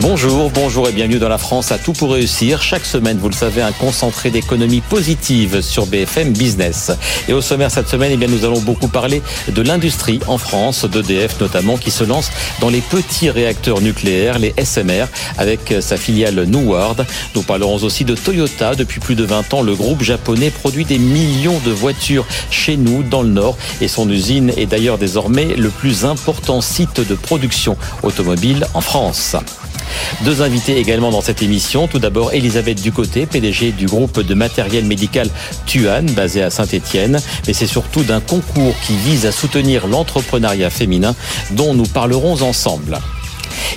Bonjour, bonjour et bienvenue dans la France à tout pour réussir. Chaque semaine, vous le savez, un concentré d'économie positive sur BFM Business. Et au sommaire cette semaine, eh bien, nous allons beaucoup parler de l'industrie en France, d'EDF notamment, qui se lance dans les petits réacteurs nucléaires, les SMR, avec sa filiale Neward. Nous parlerons aussi de Toyota. Depuis plus de 20 ans, le groupe japonais produit des millions de voitures chez nous, dans le Nord, et son usine est d'ailleurs désormais le plus important site de production automobile en France. Deux invités également dans cette émission. Tout d'abord, Elisabeth Ducoté, PDG du groupe de matériel médical Tuan, basé à Saint-Etienne. Mais c'est surtout d'un concours qui vise à soutenir l'entrepreneuriat féminin dont nous parlerons ensemble.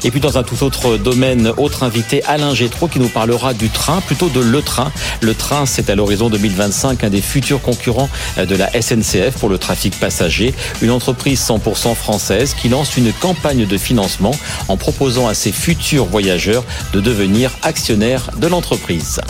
Et puis dans un tout autre domaine, autre invité, Alain Gétro, qui nous parlera du train, plutôt de Le Train. Le Train, c'est à l'horizon 2025 un des futurs concurrents de la SNCF pour le trafic passager. Une entreprise 100% française qui lance une campagne de financement en proposant à ses futurs voyageurs de devenir actionnaires de l'entreprise.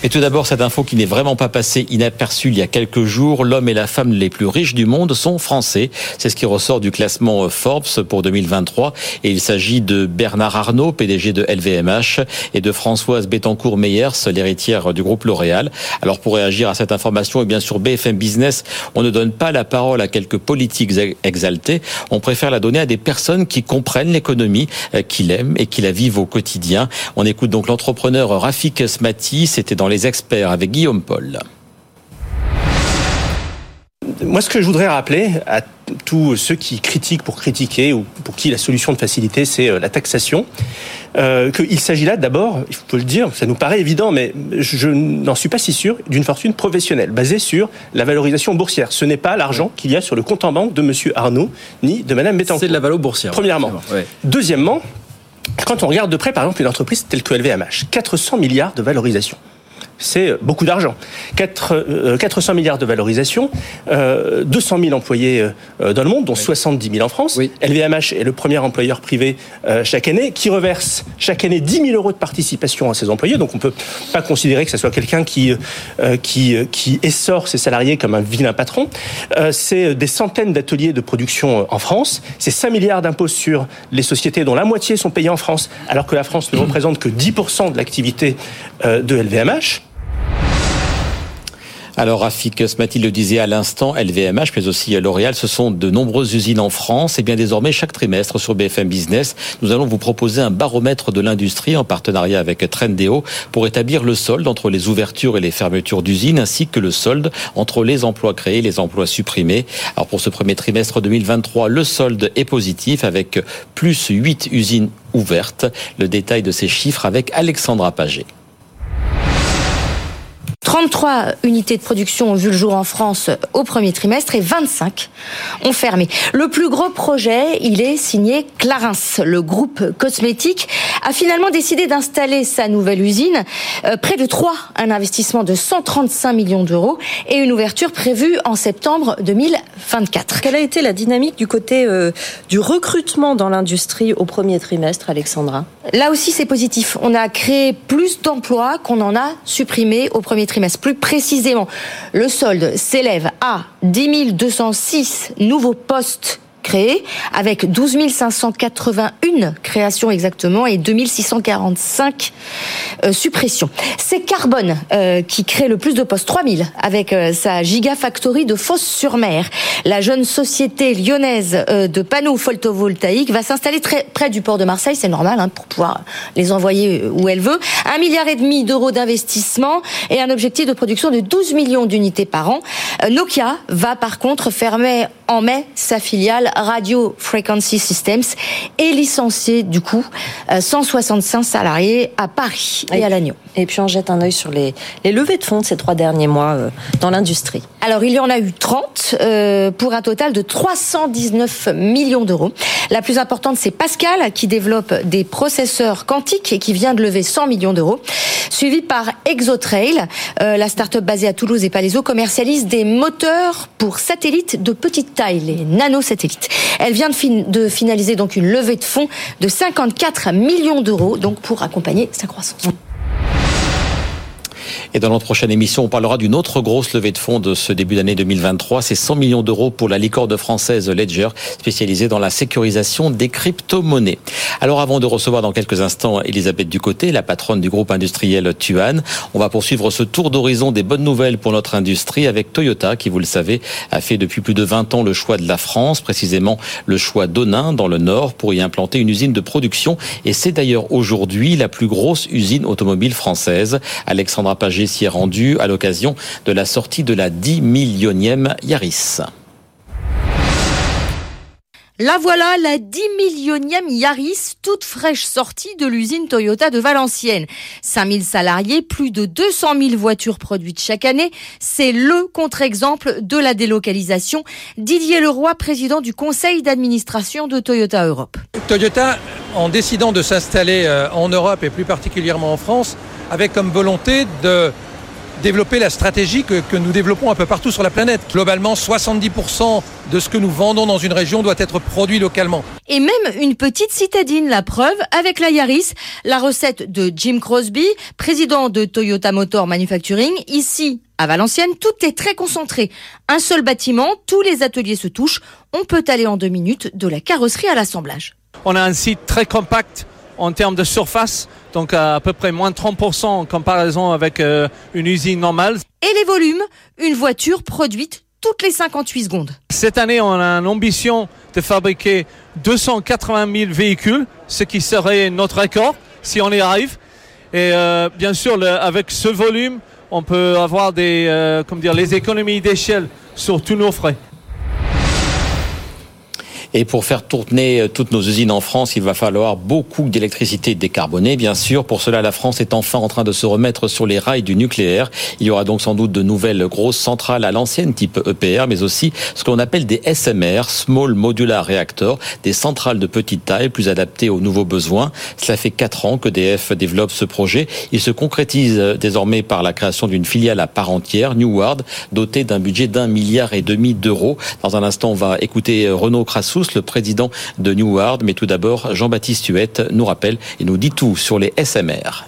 Mais tout d'abord, cette info qui n'est vraiment pas passée inaperçue il y a quelques jours, l'homme et la femme les plus riches du monde sont français. C'est ce qui ressort du classement Forbes pour 2023. Et il s'agit de Bernard Arnault, PDG de LVMH, et de Françoise Bettencourt-Meyers, l'héritière du groupe L'Oréal. Alors pour réagir à cette information, et bien sûr BFM Business, on ne donne pas la parole à quelques politiques exaltés. On préfère la donner à des personnes qui comprennent l'économie, euh, qui l'aiment et qui la vivent au quotidien. On écoute donc l'entrepreneur Rafik Smati. C'était dans les experts avec Guillaume Paul. Moi, ce que je voudrais rappeler à tous ceux qui critiquent pour critiquer ou pour qui la solution de facilité, c'est euh, la taxation, euh, qu'il s'agit là d'abord, il faut le dire, ça nous paraît évident, mais je n'en suis pas si sûr, d'une fortune professionnelle basée sur la valorisation boursière. Ce n'est pas l'argent qu'il y a sur le compte en banque de M. Arnaud ni de Mme Bettencourt. C'est de la valeur boursière. Premièrement. Deuxièmement, quand on regarde de près, par exemple, une entreprise telle que LVMH, 400 milliards de valorisation c'est beaucoup d'argent. 400 euh, milliards de valorisation, 200 euh, 000 employés euh, dans le monde, dont 70 000 en France. LVMH est le premier employeur privé chaque année qui reverse chaque année 10 000 euros de participation à ses employés. Donc on ne peut pas considérer que ce soit quelqu'un qui, qui, qui essore ses salariés comme un vilain patron. C'est des centaines d'ateliers de production en France. C'est 5 milliards d'impôts sur les sociétés dont la moitié sont payées en France, alors que la France ne représente que 10% de l'activité de LVMH. Alors Rafik Smati le disait à l'instant, LVMH, mais aussi L'Oréal, ce sont de nombreuses usines en France. Et bien désormais, chaque trimestre sur BFM Business, nous allons vous proposer un baromètre de l'industrie en partenariat avec Trendéo pour établir le solde entre les ouvertures et les fermetures d'usines, ainsi que le solde entre les emplois créés et les emplois supprimés. Alors pour ce premier trimestre 2023, le solde est positif avec plus 8 usines ouvertes. Le détail de ces chiffres avec Alexandra Paget. 33 unités de production ont vu le jour en France au premier trimestre et 25 ont fermé. Le plus gros projet, il est signé Clarins. Le groupe cosmétique a finalement décidé d'installer sa nouvelle usine euh, près de Troyes, un investissement de 135 millions d'euros et une ouverture prévue en septembre 2024. Quelle a été la dynamique du côté euh, du recrutement dans l'industrie au premier trimestre, Alexandra? Là aussi, c'est positif. On a créé plus d'emplois qu'on en a supprimé au premier trimestre plus précisément, le solde s'élève à 10 206 nouveaux postes créés, avec 12 581 créations exactement et 2 645 euh, suppressions. C'est Carbone euh, qui crée le plus de postes, 3000, avec euh, sa Gigafactory de Fosse-sur-Mer. La jeune société lyonnaise de panneaux photovoltaïques va s'installer très près du port de Marseille, c'est normal, hein, pour pouvoir les envoyer où elle veut. Un milliard et demi d'euros d'investissement et un objectif de production de 12 millions d'unités par an. Nokia va par contre fermer en mai sa filiale Radio Frequency Systems et licencier du coup 165 salariés à Paris et, à Lannion. Et puis on jette un œil sur les, les levées de fonds de ces trois derniers mois euh, dans l'industrie. Alors il y en a eu 30 euh, pour un total de 319 millions d'euros. La plus importante c'est Pascal qui développe des processeurs quantiques et qui vient de lever 100 millions d'euros. Suivi par Exotrail, euh, la start-up basée à Toulouse et Palaiso commercialise des moteurs pour satellites de petite taille, les nanosatellites. Elle vient de, finaliser donc une levée de fonds de 54 millions d'euros pour accompagner sa croissance. Et dans notre prochaine émission, on parlera d'une autre grosse levée de fonds de ce début d'année 2023. C'est 100 millions d'euros pour la licorne française Ledger, spécialisée dans la sécurisation des crypto-monnaies. Alors avant de recevoir dans quelques instants Elisabeth Ducoté, la patronne du groupe industriel Tuan, on va poursuivre ce tour d'horizon des bonnes nouvelles pour notre industrie avec Toyota qui, vous le savez, a fait depuis plus de 20 ans le choix de la France, précisément le choix d'Onin dans le Nord pour y implanter une usine de production. Et c'est d'ailleurs aujourd'hui la plus grosse usine automobile française. Alexandra S'y est rendue à l'occasion de la sortie de la 10 millionième Yaris. La voilà, la 10 millionième Yaris, toute fraîche sortie de l'usine Toyota de Valenciennes. 5000 salariés, plus de 200 000 voitures produites chaque année. C'est le contre-exemple de la délocalisation. Didier Leroy, président du conseil d'administration de Toyota Europe. Toyota, en décidant de s'installer euh, en Europe et plus particulièrement en France, avait comme volonté de développer la stratégie que, que, nous développons un peu partout sur la planète. Globalement, 70% de ce que nous vendons dans une région doit être produit localement. Et même une petite citadine, la preuve, avec la Yaris, la recette de Jim Crosby, président de Toyota Motor Manufacturing, ici à Valenciennes, tout est très concentré. Un seul bâtiment, tous les ateliers se touchent. On peut aller en deux minutes de la carrosserie à l'assemblage. On a un site très compact en termes de surface, donc à, peu près moins de 30% en comparaison avec euh, une usine normale. Et les volumes, une voiture produite toutes les 58 secondes. Cette année, on a l'ambition de fabriquer 280 000 véhicules, ce qui serait notre record si on y arrive. Et euh, bien sûr, le, avec ce volume, on peut avoir des, euh, comme dire, les économies d'échelle sur tous nos frais. Et pour faire tourner euh, toutes nos usines en France, il va falloir beaucoup d'électricité décarbonée, bien sûr. Pour cela, la France est enfin en train de se remettre sur les rails du nucléaire. Il y aura donc sans doute de nouvelles grosses centrales à l'ancienne type EPR, mais aussi ce qu'on appelle des SMR, Small Modular Reactor, des centrales de petite taille plus adaptées aux nouveaux besoins. Cela fait quatre ans que DF développe ce projet. Il se concrétise euh, désormais par la création d'une filiale à part entière, Neward, dotée d'un budget d'un milliard et demi d'euros. Dans un instant, on va écouter euh, Renaud Crassous, le président de Neward. Mais tout d'abord, Jean-Baptiste Huette nous rappelle et nous dit tout sur les SMR.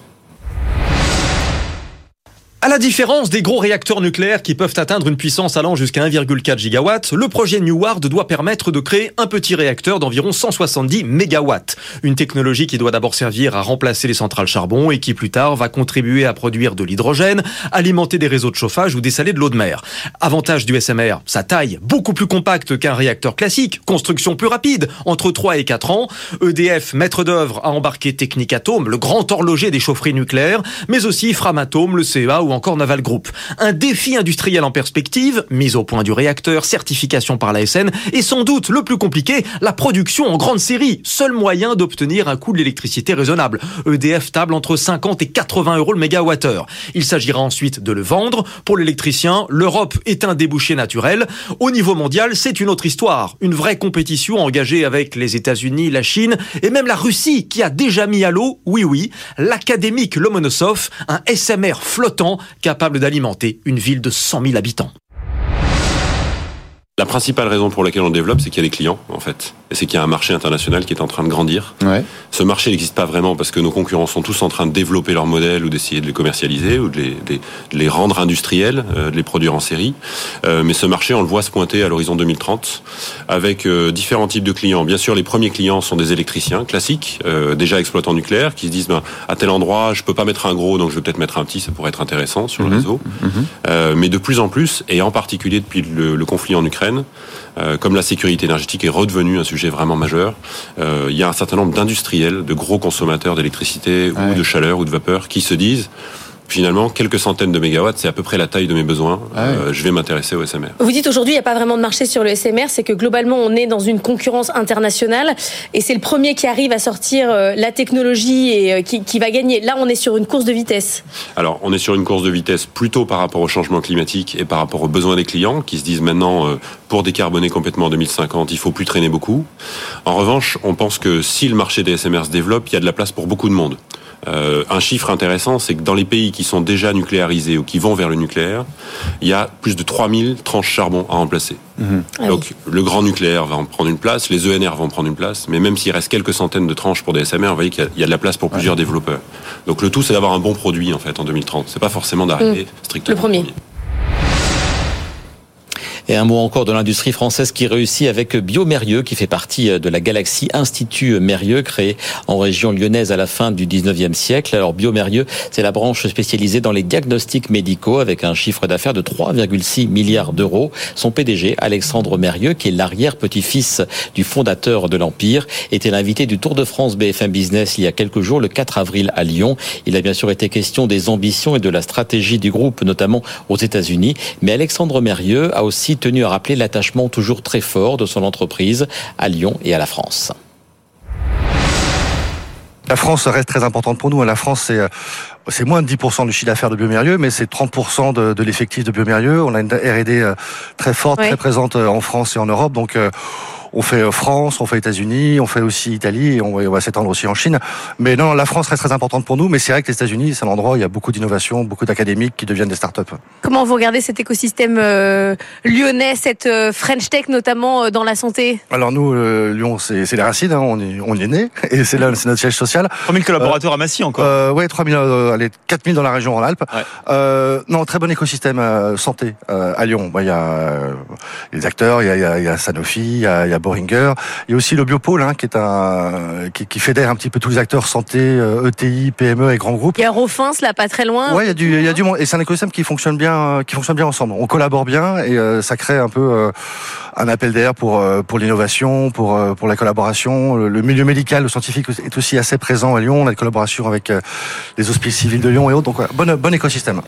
La différence des gros réacteurs nucléaires qui peuvent atteindre une puissance allant jusqu'à 1,4 gigawatts, le projet Neward doit permettre de créer un petit réacteur d'environ 170 mégawatts. Une technologie qui doit d'abord servir à remplacer les centrales charbon et qui plus tard va contribuer à produire de l'hydrogène, alimenter des réseaux de chauffage ou dessaler de l'eau de mer. Avantage du SMR, sa taille beaucoup plus compacte qu'un réacteur classique, construction plus rapide, entre 3 et 4 ans. EDF, maître d'œuvre, a embarqué Technic Atom, le grand horloger des chaufferies nucléaires, mais aussi Framatome, le CEA ou encore Naval Group. Un défi industriel en perspective, mise au point du réacteur, certification par la SN, et sans doute le plus compliqué, la production en grande série. Seul moyen d'obtenir un coût de l'électricité raisonnable. EDF table entre 50 et 80 euros le mégawattheure. Il s'agira ensuite de le vendre. Pour l'électricien, l'Europe est un débouché naturel. Au niveau mondial, c'est une autre histoire. Une vraie compétition engagée avec les États-Unis, la Chine et même la Russie qui a déjà mis à l'eau, oui oui, l'académique Lomonosov, un SMR flottant capable d'alimenter une ville de 100 000 habitants. La principale raison pour laquelle on développe, c'est qu'il y a des clients, en fait. Et c'est qu'il y a un marché international qui est en train de grandir. Ouais. Ce marché n'existe pas vraiment parce que nos concurrents sont tous en train de développer leurs modèles ou d'essayer de les commercialiser ou de les, de, de les rendre industriels, euh, de les produire en série. Euh, mais ce marché, on le voit se pointer à l'horizon 2030 avec euh, différents types de clients. Bien sûr, les premiers clients sont des électriciens classiques, déjà exploitants nucléaires, qui se disent ben, à tel endroit, je peux pas mettre un gros, donc je vais peut-être mettre un petit, ça pourrait être intéressant sur le Mhm. réseau. Euh, mais de plus en plus, et en particulier depuis le, le conflit en Ukraine, euh, comme la sécurité énergétique est redevenue un sujet vraiment majeur, euh, il y a un certain nombre d'industriels, de gros consommateurs d'électricité Ouais. ou de chaleur ou de vapeur qui se disent finalement quelques centaines de mégawatts, c'est à peu près la taille de mes besoins. Ah. Euh, je vais m'intéresser au SMR. Vous dites aujourd'hui, il n'y a pas vraiment de marché sur le SMR, c'est que globalement, on est dans une concurrence internationale et c'est le premier qui arrive à sortir euh, la technologie et euh, qui, qui va gagner. Là, on est sur une course de vitesse. Alors, on est sur une course de vitesse plutôt par rapport au changement climatique et par rapport aux besoins des clients qui se disent maintenant, euh, pour décarboner complètement en 2050, il faut plus traîner beaucoup. En revanche, on pense que si le marché des SMR se développe, il y a de la place pour beaucoup de monde. Euh, un chiffre intéressant, c'est que dans les pays qui sont déjà nucléarisés ou qui vont vers le nucléaire, il y a plus de 3000 tranches charbon à remplacer. Mhm. Ah Donc le grand nucléaire va en prendre une place, les ENR vont prendre une place, mais même s'il reste quelques centaines de tranches pour des SMR, vous voyez qu'il y, a de la place pour plusieurs développeurs. Donc le tout, c'est d'avoir un bon produit en fait en 2030. C'est pas forcément d'arriver Mhm. strictement. Le premier. Et un mot encore de l'industrie française qui réussit avec Biomérieux, qui fait partie de la galaxie Institut Mérieux, créé en région lyonnaise à la fin du 19e siècle. Alors Biomérieux, c'est la branche spécialisée dans les diagnostics médicaux avec un chiffre d'affaires de 3,6 milliards d'euros. Son PDG, Alexandre Mérieux, qui est l'arrière-petit-fils du fondateur de l'Empire, était l'invité du Tour de France BFM Business il y a quelques jours, le 4 avril à Lyon. Il a bien sûr été question des ambitions et de la stratégie du groupe, notamment aux États-Unis. Mais Alexandre Mérieux a aussi tenu à rappeler l'attachement toujours très fort de son entreprise à Lyon et à la France. La France reste très importante pour nous. La France, c'est c'est moins de 10% du chiffre d'affaires de Biomérieux, mais c'est 30% de, de l'effectif de Biomérieux. On a une R&D euh, très forte, Ouais. très présente euh, en France et en Europe. Donc, euh, on fait France, on fait États-Unis, on fait aussi Italie, et on va, on va s'étendre aussi en Chine. Mais non, la France reste très importante pour nous. Mais c'est vrai que les États-Unis, c'est un endroit où il y a beaucoup d'innovations, beaucoup d'académiques qui deviennent des startups. Comment vous regardez cet écosystème euh, lyonnais, cette euh, French Tech notamment euh, dans la santé? Alors nous, euh, Lyon, c'est c'est les racines. Hein, on est on y est né et c'est là, c'est notre siège social. 3000 collaborateurs à Massy encore. Euh, ouais, 3000, euh, allez, 4000 dans la région Rhône-Alpes. Euh, non, très bon écosystème euh, santé euh, à Lyon. Bah, Il y a euh, les acteurs, il y a, il y a, il y a Sanofi, il y a, y a Boehringer. Il y a aussi le Biopôle, hein, qui est un qui, qui fédère un petit peu tous les acteurs santé, euh, ETI, PME et grands groupes. Il y a Rofins là, pas très loin. Ouais, il y a du, il y a du monde et c'est un écosystème qui fonctionne bien, euh, qui fonctionne bien ensemble. On collabore bien et euh, ça crée un peu euh, un appel d'air pour euh, pour l'innovation, pour euh, pour la collaboration. Le, le milieu médical, le scientifique est aussi assez présent à Lyon. On a des collaborations avec euh, les hospices civils de Lyon et autres. Donc bon bon écosystème.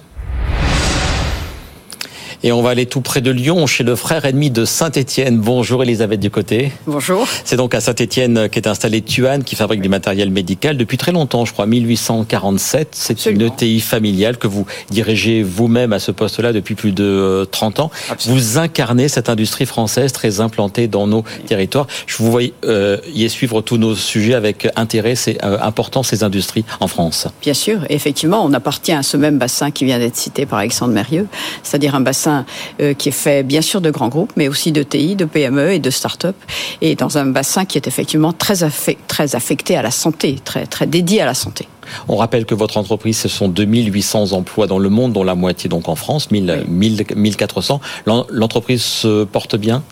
Et on va aller tout près de Lyon, chez le frère ennemi de Saint-Étienne. Bonjour Elisabeth Ducoté. Bonjour. C'est donc à Saint-Étienne qu'est installé Tuan, qui fabrique du matériel médical depuis très longtemps, je crois, 1847. C'est une ETI familiale que vous dirigez vous-même à ce poste-là depuis plus de euh, 30 ans. Vous incarnez cette industrie française très implantée dans nos territoires. Je vous voyais euh, y suivre tous nos sujets avec intérêt. C'est euh, important ces industries en France. Bien sûr, effectivement, on appartient à ce même bassin qui vient d'être cité par Alexandre Mérieux, c'est-à-dire un bassin euh, qui est fait bien sûr de grands groupes, mais aussi de TI, de PME et de start-up, et dans un bassin qui est effectivement très, affect- très affecté à la santé, très, très dédié à la santé. On rappelle que votre entreprise, ce sont 2800 emplois dans le monde, dont la moitié donc en France, 1000, 1000 1400. L'en- L'entreprise se porte bien?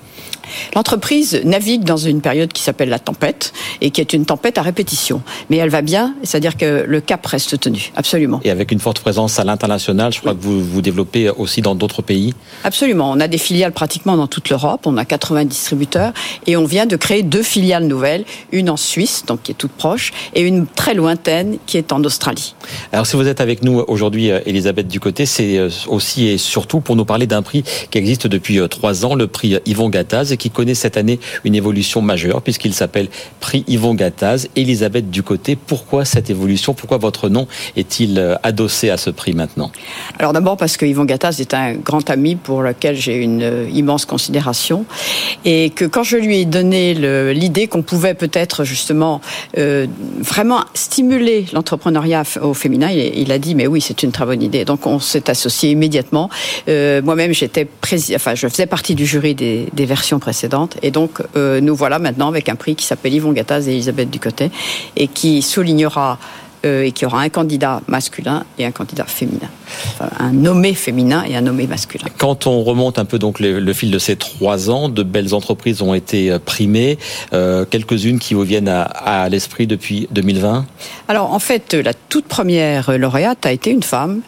L'entreprise navigue dans une période qui s'appelle la tempête, et qui est une tempête à répétition. Mais elle va bien, c'est-à-dire que le cap reste tenu, absolument. et avec une forte présence à l'international. Je crois que vous vous développez aussi dans d'autres pays. Absolument. On a des filiales pratiquement dans toute l'Europe. On a 80 distributeurs et on vient de créer deux filiales nouvelles, une en Suisse, donc qui est toute proche, et une très lointaine qui est en Australie. Alors si vous êtes avec nous aujourd'hui, euh, Elisabeth Ducoté, c'est euh, aussi et surtout pour nous parler d'un prix qui existe depuis euh, trois ans, le prix Yvon Gattaz, qui connaît cette année une évolution majeure puisqu'il s'appelle prix Yvon Gattaz. Elisabeth Ducoté, pourquoi cette évolution? Pourquoi votre nom est-il euh, adossé à ce prix maintenant? Alors d'abord parce que Yvon Gattaz est un grand ami pour lequel j'ai une euh, immense considération et que quand je lui ai donné l'idée qu'on pouvait peut-être justement euh, vraiment stimuler l'entrepreneuriat au féminin, il, a dit mais oui c'est une très bonne idée. Donc on s'est associé immédiatement. Moi-même j'étais enfin je faisais partie du jury des, des versions précédentes et donc euh, nous voilà maintenant avec un prix qui s'appelle Yvon Gattaz et Elisabeth Ducotet et qui soulignera euh, et qui aura un candidat masculin et un candidat féminin. Enfin, un nommé féminin et un nommé masculin. Quand on remonte un peu donc le, le fil de ces trois ans, de belles entreprises ont été euh, primées, euh, quelques-unes qui vous viennent à, à l'esprit depuis 2020. Alors en fait, la toute première lauréate a été une femme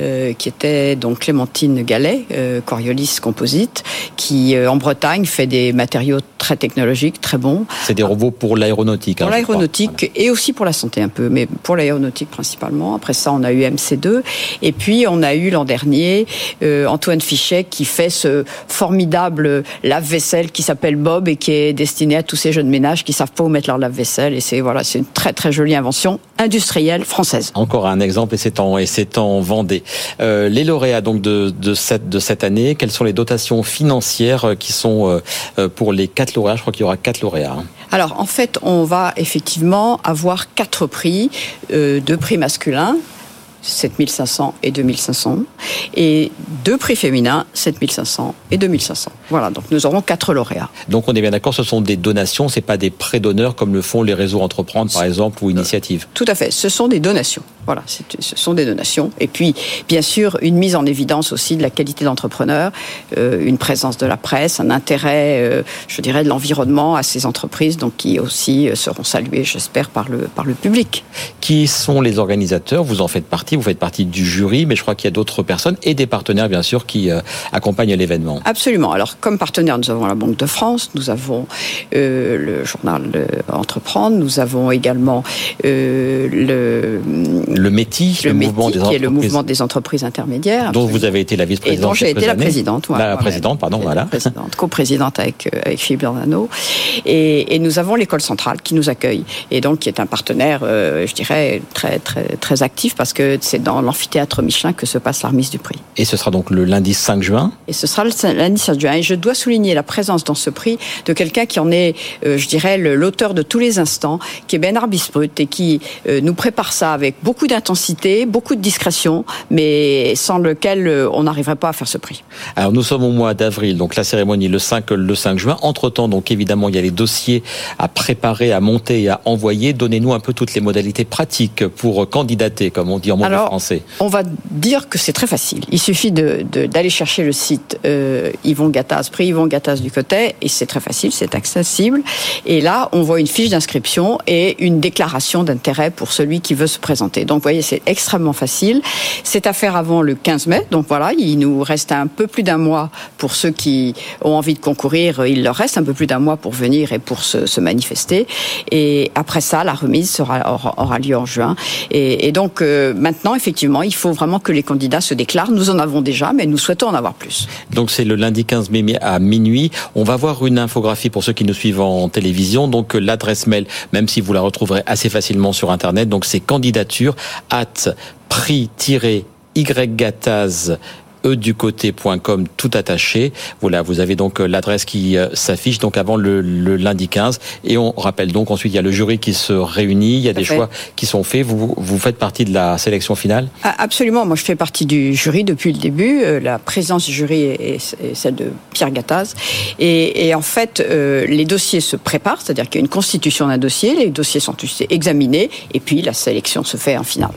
euh, qui était donc Clémentine Gallet, Coriolis Composite, qui en Bretagne fait des matériaux très technologiques, très bons. C'est des robots pour l'aéronautique. hein, Pour l'aéronautique et aussi pour la santé un peu, mais pour l'aéronautique principalement. Après ça, on a eu MC2 et puis on a eu l'an dernier euh, Antoine Fichet qui fait ce formidable lave-vaisselle qui s'appelle Bob et qui est destiné à tous ces jeunes ménages qui savent pas où mettre leur lave-vaisselle et c'est voilà, c'est une très très jolie invention industrielle française. Encore un exemple et c'est en et en Vendée. Euh, les lauréats donc de de cette de cette année, quelles sont les dotations financières qui sont euh, pour les quatre lauréats? Je crois qu'il y aura quatre lauréats. Alors en fait, on va effectivement avoir quatre prix, euh, deux prix masculins, 7500 et 2500, et deux prix féminins, 7500 et 2500. Voilà, donc nous aurons quatre lauréats. Donc on est bien d'accord, ce sont des donations, c'est pas des prêts d'honneur comme le font les réseaux entreprendre par exemple ou initiatives. Tout à fait, ce sont des donations. Voilà, ce sont des donations. Et puis, bien sûr, une mise en évidence aussi de la qualité d'entrepreneur, euh, une présence de la presse, un intérêt, euh, je dirais, de l'environnement à ces entreprises, donc qui aussi euh, seront saluées, j'espère, par le, par le public. Qui sont les organisateurs? Vous en faites partie, vous faites partie du jury, mais je crois qu'il y a d'autres personnes et des partenaires, bien sûr, qui accompagnent l'événement. Absolument. Alors, comme partenaire, nous avons la Banque de France, nous avons le journal Entreprendre, nous avons également le le METI, le, mouvement des qui est le mouvement des entreprises intermédiaires. Dont vous avez été la vice-présidente. Et dont j'ai été la présidente. la présidente, pardon, voilà. Présidente, co-présidente avec, euh, avec Philippe Bernano. Et, et, nous avons l'école centrale qui nous accueille. Et donc, qui est un partenaire, euh, je dirais, très, très, très actif parce que c'est dans l'amphithéâtre Michelin que se passe la remise du prix. Et ce sera donc le lundi 5 juin Et ce sera le lundi 5 juin. Et je dois souligner la présence dans ce prix de quelqu'un qui en est, euh, je dirais, l'auteur de tous les instants, qui est Bernard Bisprut et qui nous prépare ça avec beaucoup d'intensité, beaucoup de discrétion, mais sans lequel euh, on n'arriverait pas à faire ce prix. Alors nous sommes au mois d'avril, donc la cérémonie le 5, le 5 juin. Entre-temps, donc évidemment, il y a les dossiers à préparer, à monter et à envoyer. Donnez-nous un peu toutes les modalités pratiques pour candidater, comme on dit en français. On va dire que c'est très facile. Il suffit d'aller de, chercher le site euh, Yvon Gattaz, prix Yvon Gattaz du côté, et c'est très facile, c'est accessible. Et là, on voit une fiche d'inscription et une déclaration d'intérêt pour celui qui veut se présenter. Donc, vous voyez, c'est extrêmement facile. C'est à faire avant le 15 mai. Donc voilà, il nous reste un peu plus d'un mois pour ceux qui ont envie de concourir. Il leur reste un peu plus d'un mois pour venir et pour se, manifester. Et après ça, la remise sera, aura, lieu en juin. Et, donc euh, maintenant, effectivement, il faut vraiment que les candidats se déclarent. Nous en avons déjà, mais nous souhaitons en avoir plus. Donc c'est le lundi 15 mai à minuit. On va voir une infographie pour ceux qui nous suivent en télévision. Donc l'adresse mail, même si vous la retrouverez assez facilement sur Internet, donc c'est candidature at prix-ygataz educoté.com tout attaché. Voilà, vous avez donc euh, l'adresse qui euh, s'affiche donc avant le, lundi 15 et on rappelle donc ensuite il y a le jury qui se réunit, il y a des choix qui sont faits. Vous vous faites partie de la sélection finale? Ah, Absolument, moi je fais partie du jury depuis le début. Euh, la présence du jury est, celle de Pierre Gattaz et, en fait les dossiers se préparent, c'est-à-dire qu'il y a une constitution d'un dossier, les dossiers sont examinés et puis la sélection se fait en finale.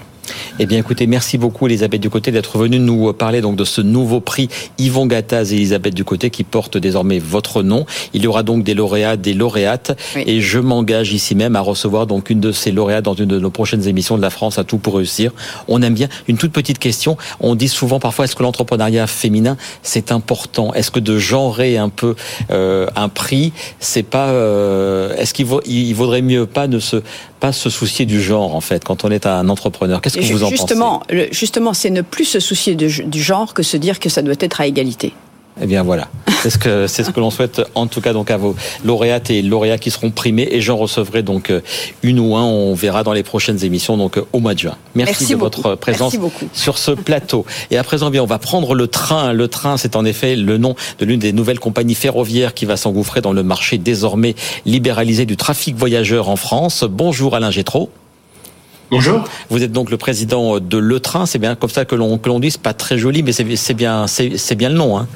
Eh bien, écoutez, merci beaucoup, Elisabeth Ducoté, d'être venue nous parler donc de ce nouveau prix Yvon Gattaz et Elisabeth Ducoté qui porte désormais votre nom. Il y aura donc des lauréats, des lauréates, et je m'engage ici même à recevoir donc une de ces lauréates dans une de nos prochaines émissions de la France à tout pour réussir. On aime bien une toute petite question. On dit souvent parfois est-ce que l'entrepreneuriat féminin c'est important? Est-ce que de genrer un peu euh, un prix, c'est pas euh, Est-ce qu'il il vaudrait mieux pas ne se pas se soucier du genre en fait quand on est un entrepreneur? Qu'est-ce que vous en justement, pensez Justement, c'est ne plus se soucier du genre que se dire que ça doit être à égalité. Eh bien voilà, c'est ce que c'est ce que l'on souhaite en tout cas donc à vos lauréates et lauréats qui seront primés et j'en recevrai donc euh, une ou un, on verra dans les prochaines émissions donc euh, au mois de juin. Merci, de votre présence sur ce plateau. Et à présent, bien on va prendre le train. Le train, c'est en effet le nom de l'une des nouvelles compagnies ferroviaires qui va s'engouffrer dans le marché désormais libéralisé du trafic voyageur en France. Bonjour Alain Gétraud. Bonjour. Vous êtes donc le président de Le Train, c'est bien comme ça que l'on que l'on dit, c'est pas très joli, mais c'est bien c'est bien le nom. Hein.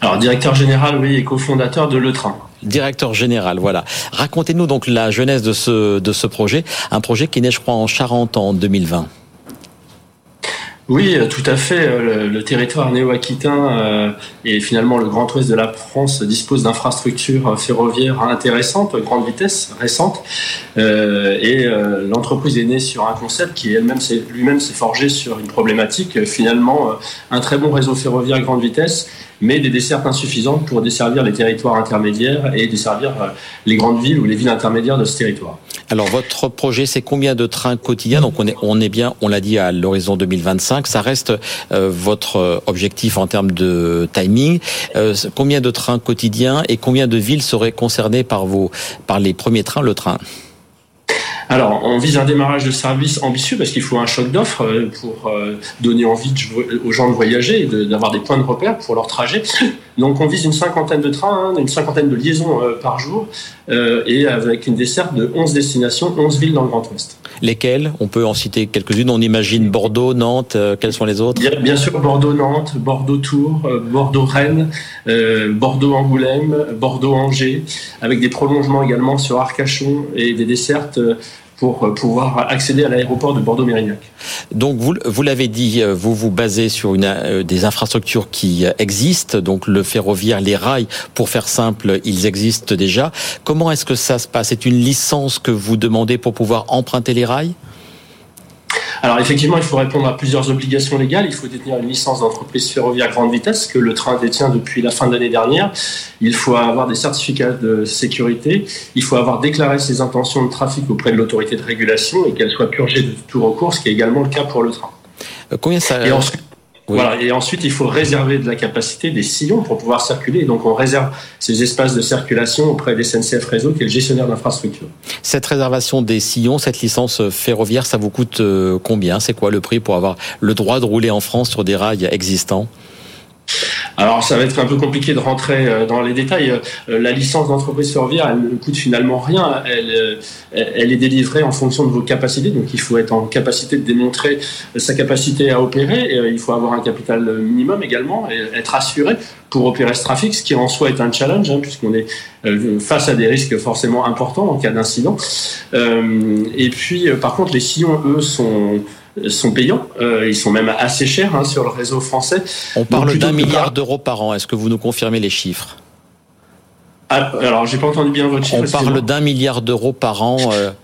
Alors directeur général, oui, et cofondateur de Le Train. Directeur général, voilà. Racontez-nous donc la jeunesse de ce de ce projet, un projet qui naît, je crois, en Charente en 2020. Oui, euh, tout à fait. Euh, le, territoire néo-aquitain euh, et finalement le Grand Ouest de la France dispose d'infrastructures ferroviaires intéressantes, grande vitesse, récentes. et l'entreprise est née sur un concept qui elle-même lui-même s'est forgé sur une problématique. Finalement, un très bon réseau ferroviaire grande vitesse mais des dessertes insuffisantes pour desservir les territoires intermédiaires et desservir euh, les grandes villes ou les villes intermédiaires de ce territoire. Alors votre projet, c'est combien de trains quotidiens? Donc on est, bien, on l'a dit à l'horizon 2025. Ça reste euh, votre objectif en termes de timing. Euh, combien de trains quotidiens et combien de villes seraient concernées par vos, par les premiers trains, le train? Alors, on vise un démarrage de service ambitieux parce qu'il faut un choc d'offres euh, pour euh, donner envie aux gens de voyager et d'avoir des points de repère pour leur trajet. Donc, on vise une cinquantaine de trains, hein, une cinquantaine de liaisons euh, par jour, et avec une desserte de 11 destinations, 11 villes dans le Grand Ouest. Lesquelles? On peut en citer quelques-unes. On imagine Bordeaux, Nantes. quelles sont les autres? Bien, sûr, Bordeaux-Nantes, Bordeaux-Tours, Bordeaux-Rennes, Bordeaux-Angoulême, Bordeaux-Angers, avec des prolongements également sur Arcachon et des dessertes pour euh, pouvoir accéder à l'aéroport de Bordeaux-Mérignac. Donc vous, vous l'avez dit, euh, vous vous basez sur une, euh, des infrastructures qui existent, donc le ferroviaire, les rails, pour faire simple, ils existent déjà. Comment est-ce que ça se passe? C'est une licence que vous demandez pour pouvoir emprunter les rails? Alors effectivement, il faut répondre à plusieurs obligations légales. Il faut détenir une licence d'entreprise ferroviaire grande vitesse que le train détient depuis la fin de l'année dernière. Il faut avoir des certificats de sécurité. Il faut avoir déclaré ses intentions de trafic auprès de l'autorité de régulation et qu'elle soit purgée de tout recours, ce qui est également le cas pour le train. Euh, combien ça voilà. Et ensuite, il faut réserver de la capacité des sillons pour pouvoir circuler. donc, on réserve ces espaces de circulation auprès des SNCF Réseau, qui est le gestionnaire d'infrastructure. Cette réservation des sillons, cette licence ferroviaire, ça vous coûte euh, combien? C'est quoi le prix pour avoir le droit de rouler en France sur des rails existants? Alors ça va être un peu compliqué de rentrer euh, dans les détails. Euh, la licence d'entreprise ferroviaire, elle ne coûte finalement rien. Elle, euh, elle est délivrée en fonction de vos capacités. Donc il faut être en capacité de démontrer sa capacité à opérer. Il faut avoir un capital minimum également et être assuré pour opérer ce trafic, ce qui en soi est un challenge, hein, puisqu'on est face à des risques forcément importants en cas d'incident. Et puis par contre, les sillons, eux, sont sont payants. Euh, ils sont même assez chers hein, sur le réseau français. On parle d'un milliard d'euros par an. Est-ce que vous nous confirmez les chiffres? Ah, Alors, j'ai pas entendu bien votre chiffre. On parle d'un milliard d'euros par an. Euh.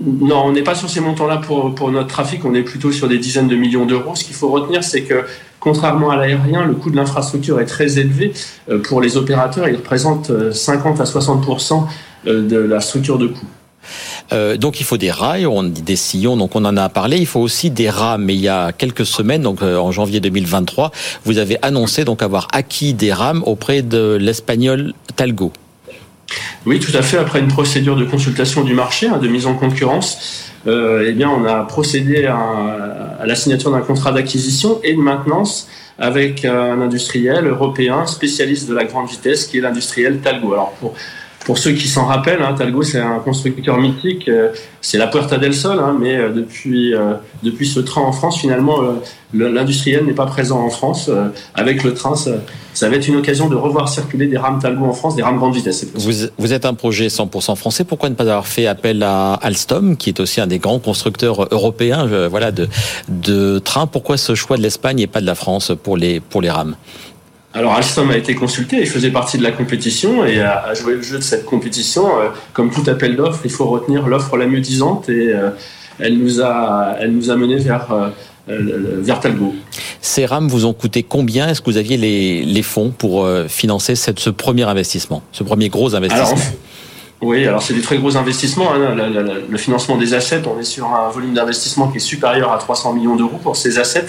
Non, on n'est pas sur ces montants-là pour, pour notre trafic. On est plutôt sur des dizaines de millions d'euros. Ce qu'il faut retenir, c'est que Contrairement à l'aérien, le coût de l'infrastructure est très élevé. Euh, pour les opérateurs, il représente 50 à 60% de la structure de coût. Euh, donc il faut des rails, on dit des sillons, donc on en a parlé. Il faut aussi des rames. Mais il y a quelques semaines, donc euh, en janvier 2023, vous avez annoncé donc avoir acquis des rames auprès de l'espagnol Talgo. Oui, tout à fait. Après une procédure de consultation du marché, hein, de mise en concurrence, euh, eh bien, on a procédé à, à la signature d'un contrat d'acquisition et de maintenance avec un industriel européen spécialiste de la grande vitesse, qui est l'industriel Talgo. Alors pour pour ceux qui s'en rappellent, hein, Talgo c'est un constructeur mythique, euh, c'est la Puerta del Sol, hein, mais euh, depuis euh, depuis ce train en France, finalement, l'industriel n'est pas présent en France. avec le train, ça, va être une occasion de revoir circuler des rames Talgo en France, des rames grande vitesse. Vous, vous êtes un projet 100% français. Pourquoi ne pas avoir fait appel à Alstom, qui est aussi un des grands constructeurs européens, voilà, de de trains? Pourquoi ce choix de l'Espagne et pas de la France pour les pour les rames? Alors Alstom a été consulté, il faisait partie de la compétition et a, joué le jeu de cette compétition. Euh, comme tout appel d'offres, il faut retenir l'offre la mieux disante et euh, elle nous a, elle nous a mené vers euh, vers Talgo. Ces rames vous ont coûté combien? Est-ce que vous aviez les, les fonds pour financer cette, ce premier investissement, ce premier gros investissement? Oui, alors c'est des très gros investissements. Hein. Le, financement des assets, on est sur un volume d'investissement qui est supérieur à 300 millions d'euros pour ces assets.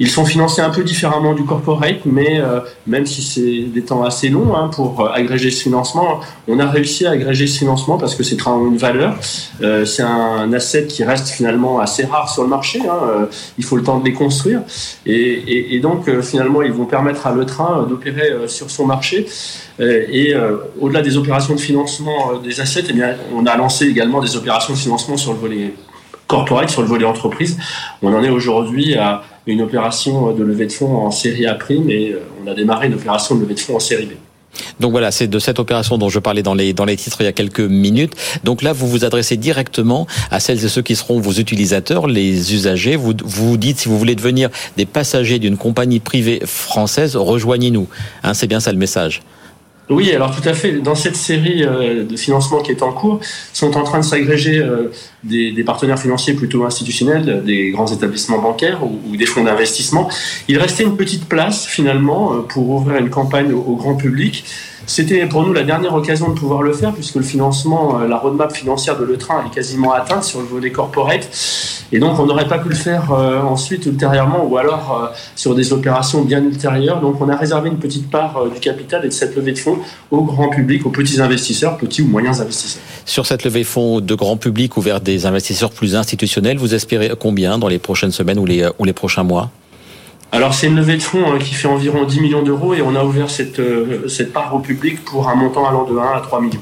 Ils sont financés un peu différemment du corporate, mais euh, même si c'est des temps assez longs hein, pour euh, agréger ce financement, on a réussi à agréger ce financement parce que c'est une valeur. Euh, c'est un asset qui reste finalement assez rare sur le marché. Hein. il faut le temps de les construire. Et, et donc, finalement, ils vont permettre à le train d'opérer sur son marché. et au-delà des opérations de financement des assets, eh bien, on a lancé également des opérations de financement sur le volet corporate, sur le volet entreprise. On en est aujourd'hui à une opération de levée de fonds en série A prime et euh, on a démarré une opération de levée de fonds en série B. Donc voilà, c'est de cette opération dont je parlais dans les, dans les titres il y a quelques minutes. Donc là, vous vous adressez directement à celles et ceux qui seront vos utilisateurs, les usagers. Vous vous dites, si vous voulez devenir des passagers d'une compagnie privée française, rejoignez-nous. Hein, c'est bien ça le message. Oui, alors tout à fait. Dans cette série euh, de financement qui est en cours, sont en train de s'agréger euh, des, partenaires financiers plutôt institutionnels, des grands établissements bancaires ou, des fonds d'investissement. Il restait une petite place finalement euh, pour ouvrir une campagne au grand public c'était pour nous la dernière occasion de pouvoir le faire puisque le financement, euh, la roadmap financière de Le Train est quasiment atteinte sur le volet corporate. Et donc on n'aurait pas pu le faire euh, ensuite ultérieurement ou alors euh, sur des opérations bien ultérieures. Donc on a réservé une petite part du capital et de cette levée de fonds au grand public, aux petits investisseurs, petits ou moyens investisseurs. Sur cette levée de fonds de grand public ou vers des investisseurs plus institutionnels, vous espérez combien dans les prochaines semaines ou les, ou les prochains mois? Alors c'est une levée de fonds hein, qui fait environ 10 millions d'euros et on a ouvert cette, euh, cette part au public pour un montant allant de 1 à 3 millions.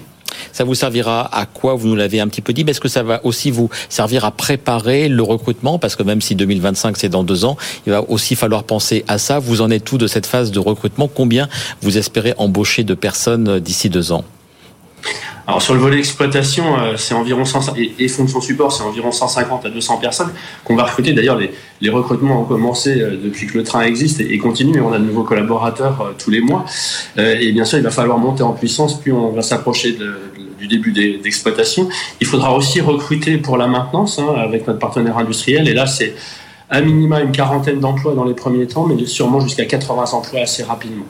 Ça vous servira à quoi? Vous nous l'avez un petit peu dit, mais est-ce que ça va aussi vous servir à préparer le recrutement? Parce que même si 2025 c'est dans deux ans, il va aussi falloir penser à ça. Vous en êtes tout de cette phase de recrutement? Combien vous espérez embaucher de personnes d'ici deux ans? Alors sur le volet exploitation, euh, c'est environ 100, et, fonction support, c'est environ 150 à 200 personnes qu'on va recruter. D'ailleurs, les, les, recrutements ont commencé euh, depuis que le train existe et, et continuent. Et on a de nouveaux collaborateurs euh, tous les mois. et bien sûr, il va falloir monter en puissance, puis on va s'approcher de, du début d'exploitation. Il faudra aussi recruter pour la maintenance hein, avec notre partenaire industriel. Et là, c'est à minima une quarantaine d'emplois dans les premiers temps, mais sûrement jusqu'à 80 emplois assez rapidement.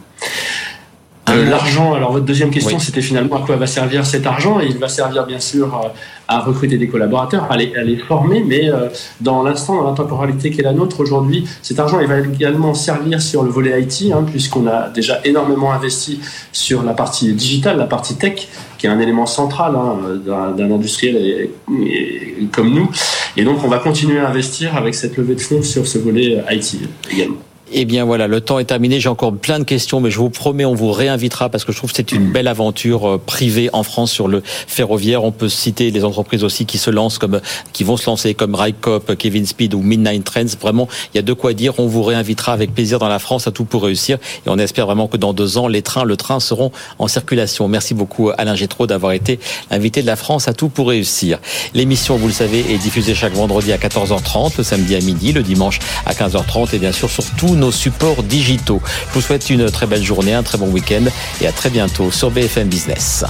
Euh, l'argent, alors votre deuxième question, c'était finalement à quoi va servir cet argent Il va servir bien sûr euh, à recruter des collaborateurs, à les, à les former, mais euh, dans l'instant, dans la temporalité qui est la nôtre aujourd'hui, cet argent il va également servir sur le volet IT, hein, puisqu'on a déjà énormément investi sur la partie digitale, la partie tech, qui est un élément central hein, d'un industriel comme nous. Et donc, on va continuer à investir avec cette levée de fonds sur ce volet IT également. Eh bien voilà, le temps est terminé. J'ai encore plein de questions, mais je vous promets, on vous réinvitera parce que je trouve que c'est une belle aventure euh, privée en France sur le ferroviaire. On peut citer les entreprises aussi qui se lancent comme, qui vont se lancer comme Rycop, Kevin Speed ou Midnight Trends. Vraiment, il y a de quoi dire. On vous réinvitera avec plaisir dans la France à tout pour réussir. Et on espère vraiment que dans deux ans, les trains, le train seront en circulation. Merci beaucoup Alain Gétraud d'avoir été invité de la France à tout pour réussir. L'émission, vous le savez, est diffusée chaque vendredi à 14h30, le samedi à midi, le dimanche à 15h30 et bien sûr sur tous nos supports digitaux. Je vous souhaite une très belle journée, un très bon week-end et à très bientôt sur BFM Business.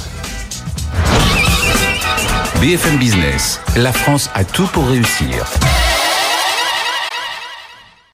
BFM Business, la France a tout pour réussir.